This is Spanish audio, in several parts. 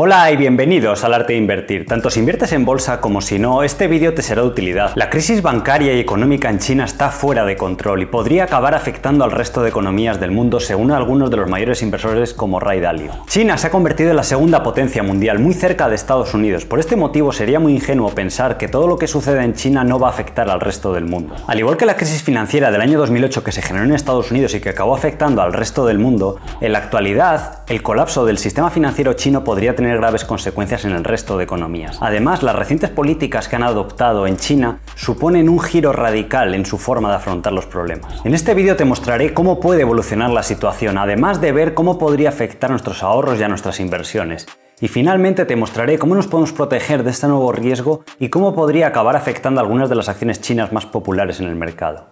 Hola y bienvenidos al arte de invertir. Tanto si inviertes en bolsa como si no, este vídeo te será de utilidad. La crisis bancaria y económica en China está fuera de control y podría acabar afectando al resto de economías del mundo según algunos de los mayores inversores como Ray Dalio. China se ha convertido en la segunda potencia mundial, muy cerca de Estados Unidos. Por este motivo sería muy ingenuo pensar que todo lo que sucede en China no va a afectar al resto del mundo. Al igual que la crisis financiera del año 2008 que se generó en Estados Unidos y que acabó afectando al resto del mundo, en la actualidad el colapso del sistema financiero chino podría tener graves consecuencias en el resto de economías. Además, las recientes políticas que han adoptado en China suponen un giro radical en su forma de afrontar los problemas. En este vídeo te mostraré cómo puede evolucionar la situación, además de ver cómo podría afectar nuestros ahorros y a nuestras inversiones. Y finalmente te mostraré cómo nos podemos proteger de este nuevo riesgo y cómo podría acabar afectando algunas de las acciones chinas más populares en el mercado.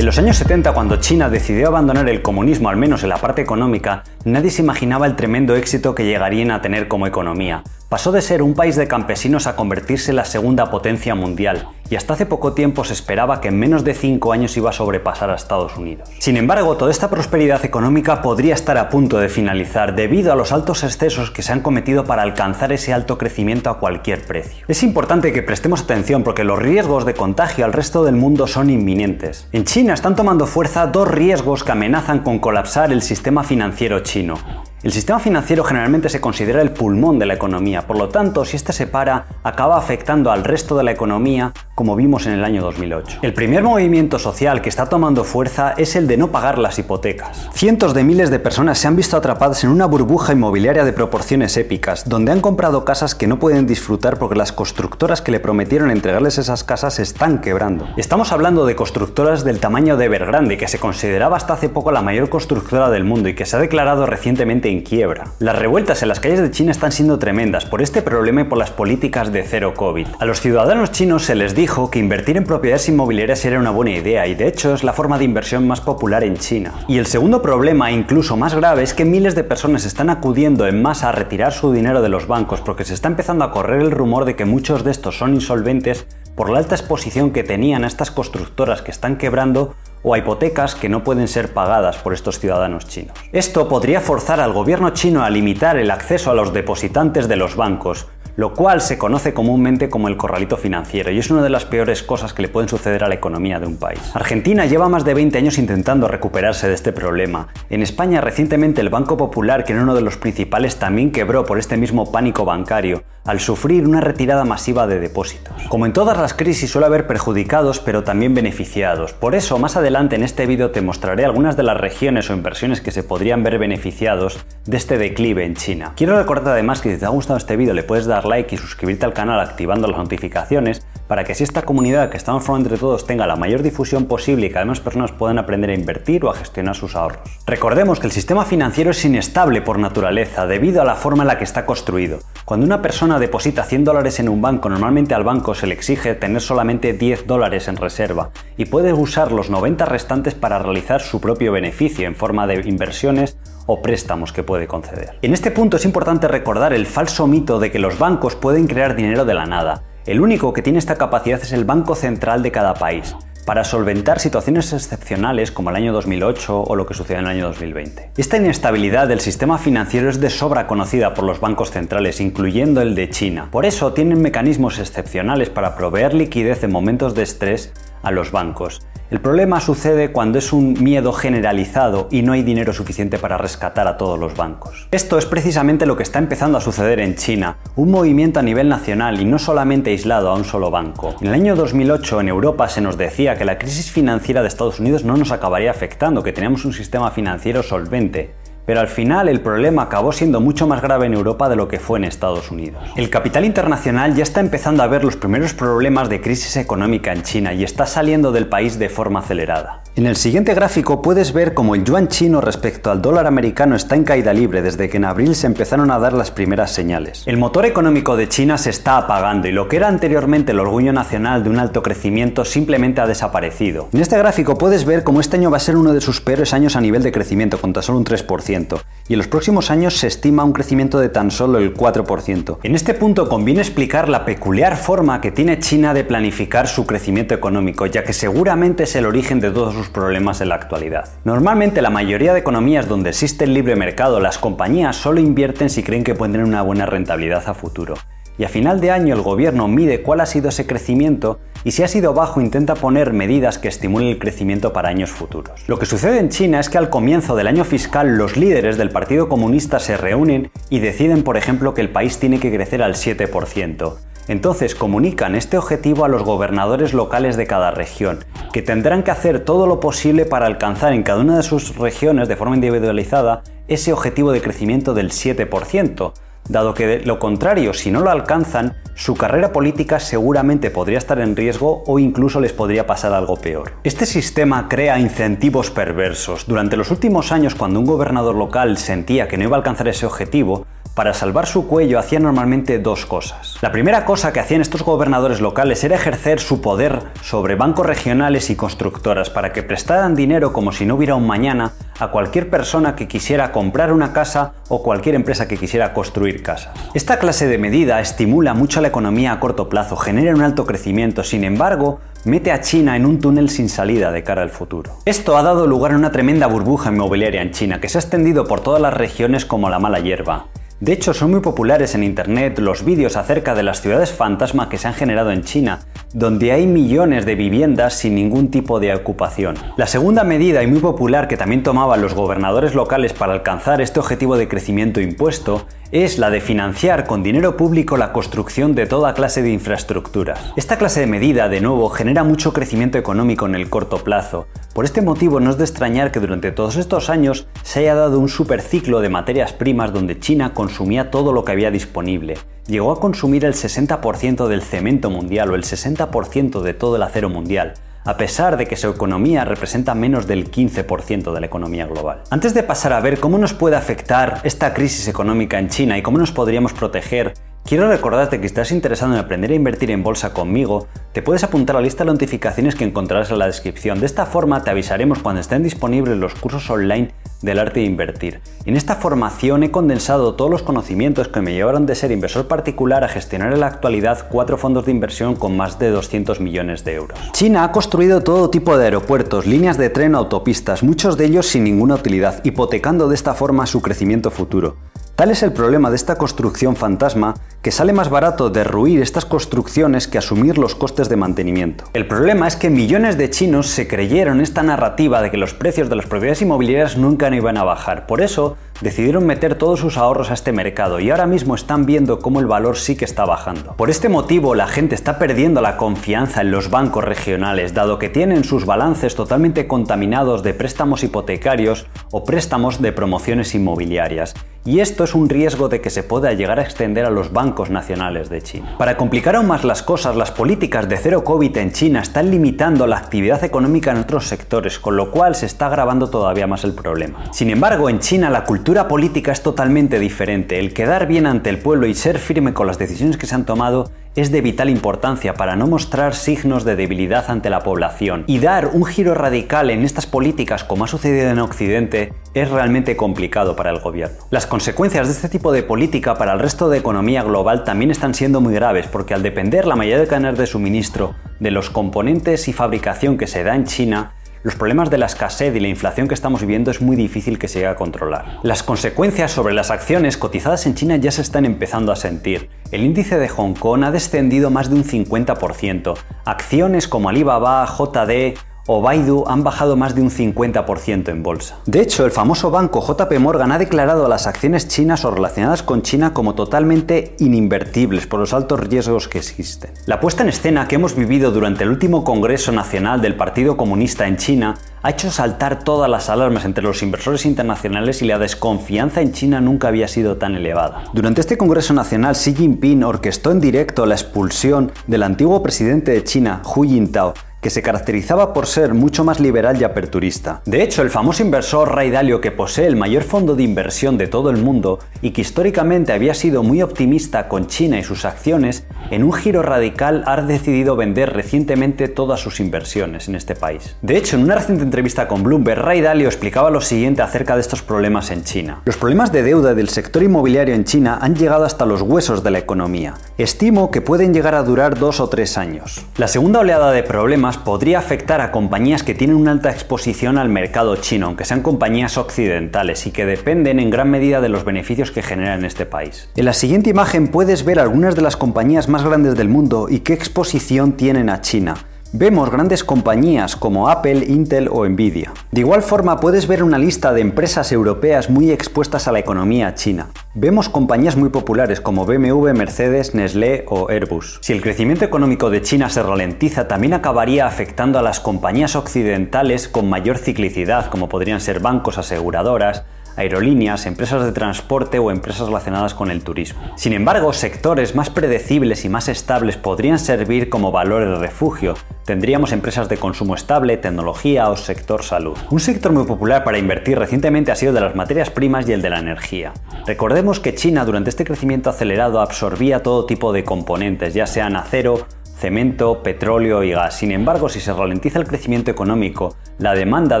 En los años 70, cuando China decidió abandonar el comunismo, al menos en la parte económica, nadie se imaginaba el tremendo éxito que llegarían a tener como economía. Pasó de ser un país de campesinos a convertirse en la segunda potencia mundial, y hasta hace poco tiempo se esperaba que en menos de 5 años iba a sobrepasar a Estados Unidos. Sin embargo, toda esta prosperidad económica podría estar a punto de finalizar debido a los altos excesos que se han cometido para alcanzar ese alto crecimiento a cualquier precio. Es importante que prestemos atención porque los riesgos de contagio al resto del mundo son inminentes. En China están tomando fuerza dos riesgos que amenazan con colapsar el sistema financiero chino. El sistema financiero generalmente se considera el pulmón de la economía, por lo tanto, si este se para, acaba afectando al resto de la economía, como vimos en el año 2008. El primer movimiento social que está tomando fuerza es el de no pagar las hipotecas. Cientos de miles de personas se han visto atrapadas en una burbuja inmobiliaria de proporciones épicas, donde han comprado casas que no pueden disfrutar porque las constructoras que le prometieron entregarles esas casas están quebrando. Estamos hablando de constructoras del tamaño de Evergrande, que se consideraba hasta hace poco la mayor constructora del mundo y que se ha declarado recientemente en quiebra. Las revueltas en las calles de China están siendo tremendas por este problema y por las políticas de cero COVID. A los ciudadanos chinos se les dijo que invertir en propiedades inmobiliarias era una buena idea y de hecho es la forma de inversión más popular en China. Y el segundo problema, incluso más grave, es que miles de personas están acudiendo en masa a retirar su dinero de los bancos porque se está empezando a correr el rumor de que muchos de estos son insolventes por la alta exposición que tenían a estas constructoras que están quebrando o a hipotecas que no pueden ser pagadas por estos ciudadanos chinos. Esto podría forzar al gobierno chino a limitar el acceso a los depositantes de los bancos, lo cual se conoce comúnmente como el corralito financiero y es una de las peores cosas que le pueden suceder a la economía de un país. Argentina lleva más de 20 años intentando recuperarse de este problema. En España recientemente el Banco Popular, que era uno de los principales, también quebró por este mismo pánico bancario, al sufrir una retirada masiva de depósitos. Como en todas las crisis suele haber perjudicados pero también beneficiados. Por eso más adelante en este vídeo te mostraré algunas de las regiones o inversiones que se podrían ver beneficiados de este declive en China. Quiero recordarte además que si te ha gustado este vídeo le puedes dar like y suscribirte al canal activando las notificaciones para que si esta comunidad que estamos formando entre todos tenga la mayor difusión posible y que además personas puedan aprender a invertir o a gestionar sus ahorros. Recordemos que el sistema financiero es inestable por naturaleza debido a la forma en la que está construido. Cuando una persona deposita 100 dólares en un banco, normalmente al banco se le exige tener solamente 10 dólares en reserva y puede usar los 90 restantes para realizar su propio beneficio en forma de inversiones o préstamos que puede conceder. En este punto es importante recordar el falso mito de que los bancos pueden crear dinero de la nada. El único que tiene esta capacidad es el Banco Central de cada país, para solventar situaciones excepcionales como el año 2008 o lo que sucedió en el año 2020. Esta inestabilidad del sistema financiero es de sobra conocida por los bancos centrales, incluyendo el de China. Por eso tienen mecanismos excepcionales para proveer liquidez en momentos de estrés a los bancos. El problema sucede cuando es un miedo generalizado y no hay dinero suficiente para rescatar a todos los bancos. Esto es precisamente lo que está empezando a suceder en China, un movimiento a nivel nacional y no solamente aislado a un solo banco. En el año 2008 en Europa se nos decía que la crisis financiera de Estados Unidos no nos acabaría afectando, que teníamos un sistema financiero solvente pero al final el problema acabó siendo mucho más grave en Europa de lo que fue en Estados Unidos. El capital internacional ya está empezando a ver los primeros problemas de crisis económica en China y está saliendo del país de forma acelerada. En el siguiente gráfico puedes ver cómo el yuan chino respecto al dólar americano está en caída libre desde que en abril se empezaron a dar las primeras señales. El motor económico de China se está apagando y lo que era anteriormente el orgullo nacional de un alto crecimiento simplemente ha desaparecido. En este gráfico puedes ver cómo este año va a ser uno de sus peores años a nivel de crecimiento, con tan solo un 3%, y en los próximos años se estima un crecimiento de tan solo el 4%. En este punto conviene explicar la peculiar forma que tiene China de planificar su crecimiento económico, ya que seguramente es el origen de todos sus problemas en la actualidad. Normalmente la mayoría de economías donde existe el libre mercado, las compañías solo invierten si creen que pueden tener una buena rentabilidad a futuro. Y a final de año el gobierno mide cuál ha sido ese crecimiento y si ha sido bajo intenta poner medidas que estimulen el crecimiento para años futuros. Lo que sucede en China es que al comienzo del año fiscal los líderes del Partido Comunista se reúnen y deciden, por ejemplo, que el país tiene que crecer al 7%. Entonces comunican este objetivo a los gobernadores locales de cada región, que tendrán que hacer todo lo posible para alcanzar en cada una de sus regiones de forma individualizada ese objetivo de crecimiento del 7%, dado que de lo contrario, si no lo alcanzan, su carrera política seguramente podría estar en riesgo o incluso les podría pasar algo peor. Este sistema crea incentivos perversos. Durante los últimos años, cuando un gobernador local sentía que no iba a alcanzar ese objetivo, para salvar su cuello hacía normalmente dos cosas. La primera cosa que hacían estos gobernadores locales era ejercer su poder sobre bancos regionales y constructoras para que prestaran dinero como si no hubiera un mañana a cualquier persona que quisiera comprar una casa o cualquier empresa que quisiera construir casas. Esta clase de medida estimula mucho la economía a corto plazo, genera un alto crecimiento, sin embargo, mete a China en un túnel sin salida de cara al futuro. Esto ha dado lugar a una tremenda burbuja inmobiliaria en China que se ha extendido por todas las regiones como la mala hierba. De hecho, son muy populares en Internet los vídeos acerca de las ciudades fantasma que se han generado en China, donde hay millones de viviendas sin ningún tipo de ocupación. La segunda medida y muy popular que también tomaban los gobernadores locales para alcanzar este objetivo de crecimiento impuesto es la de financiar con dinero público la construcción de toda clase de infraestructuras. Esta clase de medida, de nuevo, genera mucho crecimiento económico en el corto plazo. Por este motivo no es de extrañar que durante todos estos años se haya dado un superciclo de materias primas donde China consumía todo lo que había disponible. Llegó a consumir el 60% del cemento mundial o el 60% de todo el acero mundial a pesar de que su economía representa menos del 15% de la economía global. Antes de pasar a ver cómo nos puede afectar esta crisis económica en China y cómo nos podríamos proteger, Quiero recordarte que si estás interesado en aprender a invertir en bolsa conmigo, te puedes apuntar a la lista de notificaciones que encontrarás en la descripción. De esta forma te avisaremos cuando estén disponibles los cursos online del arte de invertir. En esta formación he condensado todos los conocimientos que me llevaron de ser inversor particular a gestionar en la actualidad cuatro fondos de inversión con más de 200 millones de euros. China ha construido todo tipo de aeropuertos, líneas de tren, autopistas, muchos de ellos sin ninguna utilidad, hipotecando de esta forma su crecimiento futuro. Tal es el problema de esta construcción fantasma que sale más barato derruir estas construcciones que asumir los costes de mantenimiento. El problema es que millones de chinos se creyeron esta narrativa de que los precios de las propiedades inmobiliarias nunca iban a bajar. Por eso decidieron meter todos sus ahorros a este mercado y ahora mismo están viendo cómo el valor sí que está bajando. Por este motivo la gente está perdiendo la confianza en los bancos regionales, dado que tienen sus balances totalmente contaminados de préstamos hipotecarios o préstamos de promociones inmobiliarias y esto es un riesgo de que se pueda llegar a extender a los bancos nacionales de China. Para complicar aún más las cosas, las políticas de cero COVID en China están limitando la actividad económica en otros sectores, con lo cual se está agravando todavía más el problema. Sin embargo, en China la cultura política es totalmente diferente. El quedar bien ante el pueblo y ser firme con las decisiones que se han tomado es de vital importancia para no mostrar signos de debilidad ante la población y dar un giro radical en estas políticas como ha sucedido en Occidente es realmente complicado para el gobierno. Las consecuencias de este tipo de política para el resto de economía global también están siendo muy graves porque al depender la mayoría de cadenas de suministro de los componentes y fabricación que se da en China, los problemas de la escasez y la inflación que estamos viviendo es muy difícil que se llegue a controlar. Las consecuencias sobre las acciones cotizadas en China ya se están empezando a sentir. El índice de Hong Kong ha descendido más de un 50%. Acciones como Alibaba, JD, o Baidu han bajado más de un 50% en bolsa. De hecho, el famoso banco JP Morgan ha declarado a las acciones chinas o relacionadas con China como totalmente ininvertibles por los altos riesgos que existen. La puesta en escena que hemos vivido durante el último Congreso Nacional del Partido Comunista en China ha hecho saltar todas las alarmas entre los inversores internacionales y la desconfianza en China nunca había sido tan elevada. Durante este Congreso Nacional, Xi Jinping orquestó en directo la expulsión del antiguo presidente de China, Hu Jintao, que se caracterizaba por ser mucho más liberal y aperturista. De hecho, el famoso inversor Ray Dalio, que posee el mayor fondo de inversión de todo el mundo y que históricamente había sido muy optimista con China y sus acciones, en un giro radical ha decidido vender recientemente todas sus inversiones en este país. De hecho, en una reciente entrevista con Bloomberg, Ray Dalio explicaba lo siguiente acerca de estos problemas en China. Los problemas de deuda del sector inmobiliario en China han llegado hasta los huesos de la economía. Estimo que pueden llegar a durar dos o tres años. La segunda oleada de problemas podría afectar a compañías que tienen una alta exposición al mercado chino, aunque sean compañías occidentales y que dependen en gran medida de los beneficios que genera en este país. En la siguiente imagen puedes ver algunas de las compañías más grandes del mundo y qué exposición tienen a China. Vemos grandes compañías como Apple, Intel o Nvidia. De igual forma puedes ver una lista de empresas europeas muy expuestas a la economía china. Vemos compañías muy populares como BMW, Mercedes, Nestlé o Airbus. Si el crecimiento económico de China se ralentiza, también acabaría afectando a las compañías occidentales con mayor ciclicidad, como podrían ser bancos, aseguradoras, aerolíneas, empresas de transporte o empresas relacionadas con el turismo. Sin embargo, sectores más predecibles y más estables podrían servir como valor de refugio. Tendríamos empresas de consumo estable, tecnología o sector salud. Un sector muy popular para invertir recientemente ha sido de las materias primas y el de la energía. Recordemos que China durante este crecimiento acelerado absorbía todo tipo de componentes, ya sean acero, cemento, petróleo y gas. Sin embargo, si se ralentiza el crecimiento económico, la demanda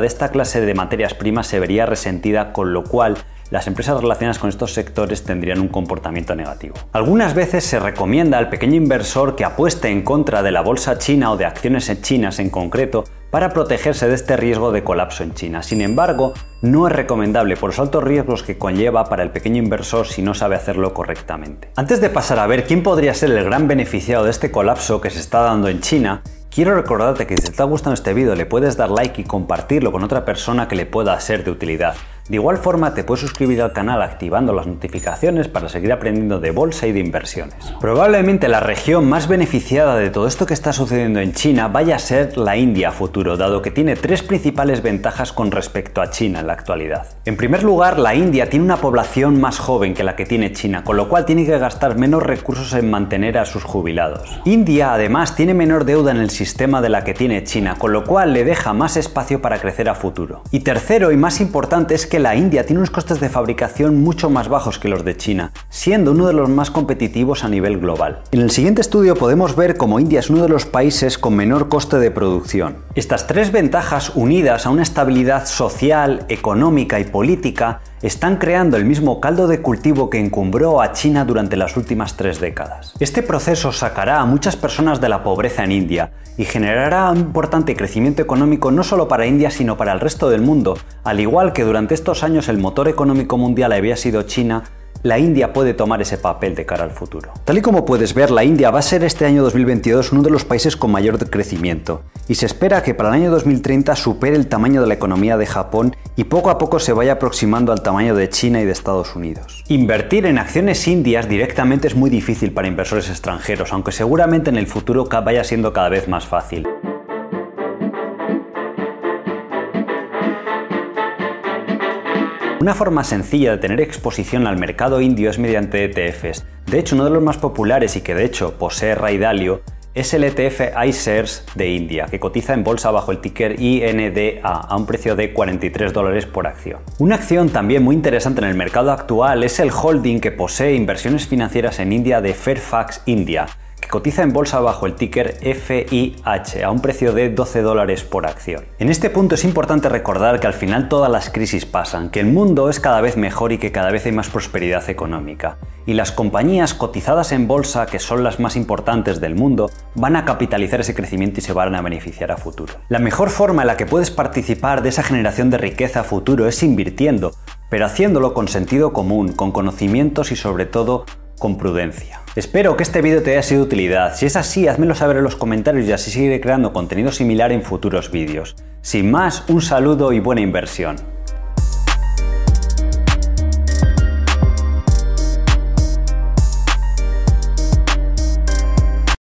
de esta clase de materias primas se vería resentida, con lo cual las empresas relacionadas con estos sectores tendrían un comportamiento negativo. Algunas veces se recomienda al pequeño inversor que apueste en contra de la bolsa china o de acciones chinas en concreto para protegerse de este riesgo de colapso en China. Sin embargo, no es recomendable por los altos riesgos que conlleva para el pequeño inversor si no sabe hacerlo correctamente. Antes de pasar a ver quién podría ser el gran beneficiado de este colapso que se está dando en China, Quiero recordarte que si te está gustando este vídeo le puedes dar like y compartirlo con otra persona que le pueda ser de utilidad. De igual forma te puedes suscribir al canal activando las notificaciones para seguir aprendiendo de bolsa y de inversiones. Probablemente la región más beneficiada de todo esto que está sucediendo en China vaya a ser la India a futuro, dado que tiene tres principales ventajas con respecto a China en la actualidad. En primer lugar, la India tiene una población más joven que la que tiene China, con lo cual tiene que gastar menos recursos en mantener a sus jubilados. India además tiene menor deuda en el sistema de la que tiene China, con lo cual le deja más espacio para crecer a futuro. Y tercero y más importante es que la India tiene unos costes de fabricación mucho más bajos que los de China, siendo uno de los más competitivos a nivel global. En el siguiente estudio podemos ver cómo India es uno de los países con menor coste de producción. Estas tres ventajas unidas a una estabilidad social, económica y política están creando el mismo caldo de cultivo que encumbró a China durante las últimas tres décadas. Este proceso sacará a muchas personas de la pobreza en India y generará un importante crecimiento económico no solo para India sino para el resto del mundo, al igual que durante estos años el motor económico mundial había sido China, la India puede tomar ese papel de cara al futuro. Tal y como puedes ver, la India va a ser este año 2022 uno de los países con mayor crecimiento y se espera que para el año 2030 supere el tamaño de la economía de Japón y poco a poco se vaya aproximando al tamaño de China y de Estados Unidos. Invertir en acciones indias directamente es muy difícil para inversores extranjeros, aunque seguramente en el futuro vaya siendo cada vez más fácil. Una forma sencilla de tener exposición al mercado indio es mediante ETFs. De hecho, uno de los más populares y que de hecho posee Raidalio es el ETF iShares de India, que cotiza en bolsa bajo el ticker INDA a un precio de 43 dólares por acción. Una acción también muy interesante en el mercado actual es el holding que posee inversiones financieras en India de Fairfax India, cotiza en bolsa bajo el ticker FIH a un precio de 12 dólares por acción. En este punto es importante recordar que al final todas las crisis pasan, que el mundo es cada vez mejor y que cada vez hay más prosperidad económica. Y las compañías cotizadas en bolsa, que son las más importantes del mundo, van a capitalizar ese crecimiento y se van a beneficiar a futuro. La mejor forma en la que puedes participar de esa generación de riqueza a futuro es invirtiendo, pero haciéndolo con sentido común, con conocimientos y sobre todo con prudencia. Espero que este vídeo te haya sido de utilidad. Si es así, házmelo saber en los comentarios y así seguiré creando contenido similar en futuros vídeos. Sin más, un saludo y buena inversión.